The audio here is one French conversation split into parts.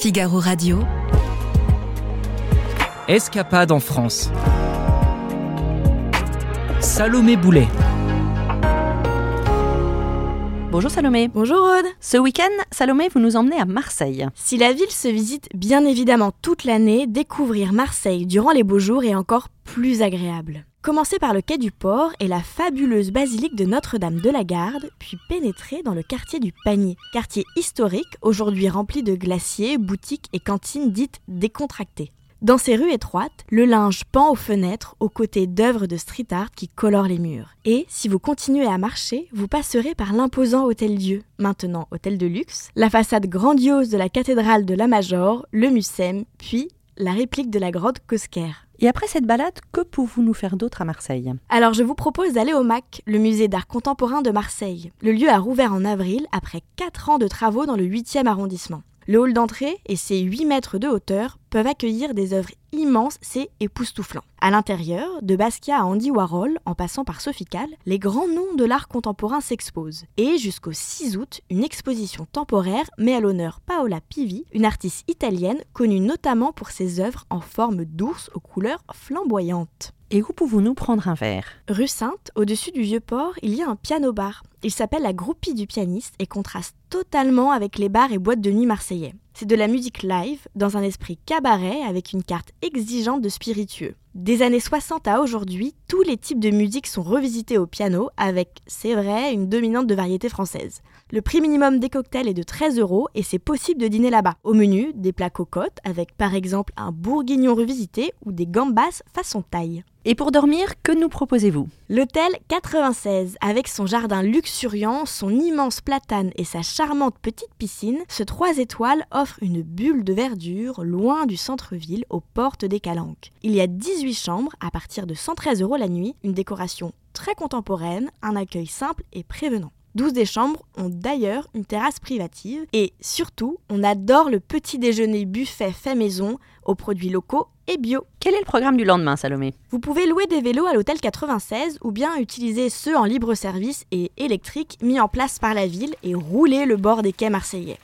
Figaro Radio. Escapade en France. Salomé Boulet. Bonjour Salomé. Bonjour Aude. Ce week-end, Salomé, vous nous emmenez à Marseille. Si la ville se visite bien évidemment toute l'année, découvrir Marseille durant les beaux jours est encore plus agréable. Commencez par le quai du port et la fabuleuse basilique de Notre-Dame de la Garde, puis pénétrez dans le quartier du Panier, quartier historique aujourd'hui rempli de glaciers, boutiques et cantines dites décontractées. Dans ces rues étroites, le linge pend aux fenêtres aux côtés d'œuvres de street art qui colorent les murs. Et si vous continuez à marcher, vous passerez par l'imposant Hôtel Dieu, maintenant hôtel de luxe, la façade grandiose de la cathédrale de la Major, le Mucem, puis la réplique de la grotte Cosquer. Et après cette balade, que pouvez-vous nous faire d'autre à Marseille? Alors je vous propose d'aller au MAC, le musée d'art contemporain de Marseille. Le lieu a rouvert en avril après 4 ans de travaux dans le 8e arrondissement. Le hall d'entrée et ses 8 mètres de hauteur peuvent accueillir des œuvres immenses, c'est époustouflant. À l'intérieur, de Basquiat à Andy Warhol, en passant par Sophie Calle, les grands noms de l'art contemporain s'exposent. Et jusqu'au 6 août, une exposition temporaire met à l'honneur Paola Pivi, une artiste italienne connue notamment pour ses œuvres en forme d'ours aux couleurs flamboyantes. Et où pouvons-nous prendre un verre? Rue Sainte, au-dessus du vieux port, il y a un piano-bar. Il s'appelle la groupie du pianiste et contraste totalement avec les bars et boîtes de nuit marseillais. C'est de la musique live, dans un esprit cabaret avec une carte exigeante de spiritueux. Des années 60 à aujourd'hui, tous les types de musique sont revisités au piano avec, c'est vrai, une dominante de variété française. Le prix minimum des cocktails est de 13 euros et c'est possible de dîner là-bas. Au menu, des plats cocottes avec par exemple un bourguignon revisité ou des gambas façon taille. Et pour dormir, que nous proposez-vous? L'hôtel 96, avec son jardin luxuriant, son immense platane et sa charmante petite piscine, ce 3 étoiles offre une bulle de verdure loin du centre-ville aux portes des Calanques. Il y a 18 chambres à partir de 113 euros la nuit, une décoration très contemporaine, un accueil simple et prévenant. 12 des chambres ont d'ailleurs une terrasse privative et surtout, on adore le petit déjeuner buffet fait maison aux produits locaux et bio. Quel est le programme du lendemain, Salomé? Vous pouvez louer des vélos à l'hôtel 96 ou bien utiliser ceux en libre service et électriques mis en place par la ville et rouler le bord des quais marseillais.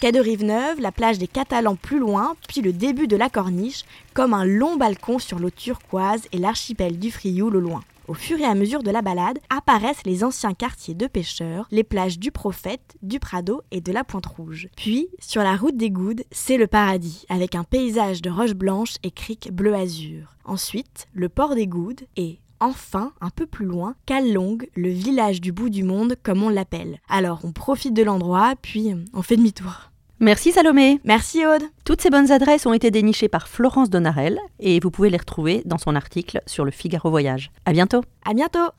Quai de Rive-Neuve, la plage des Catalans plus loin, puis le début de la corniche, comme un long balcon sur l'eau turquoise et l'archipel du Frioul au loin. Au fur et à mesure de la balade, apparaissent les anciens quartiers de pêcheurs, les plages du Prophète, du Prado et de la Pointe Rouge. Puis, sur la route des Goudes, c'est le paradis, avec un paysage de roches blanches et criques bleu-azur. Ensuite, le port des Goudes et, enfin, un peu plus loin, Callong, le village du bout du monde comme on l'appelle. Alors on profite de l'endroit, puis on fait demi-tour. Merci Salomé. Merci Aude. Toutes ces bonnes adresses ont été dénichées par Florence Donarel et vous pouvez les retrouver dans son article sur le Figaro Voyage. À bientôt. À bientôt.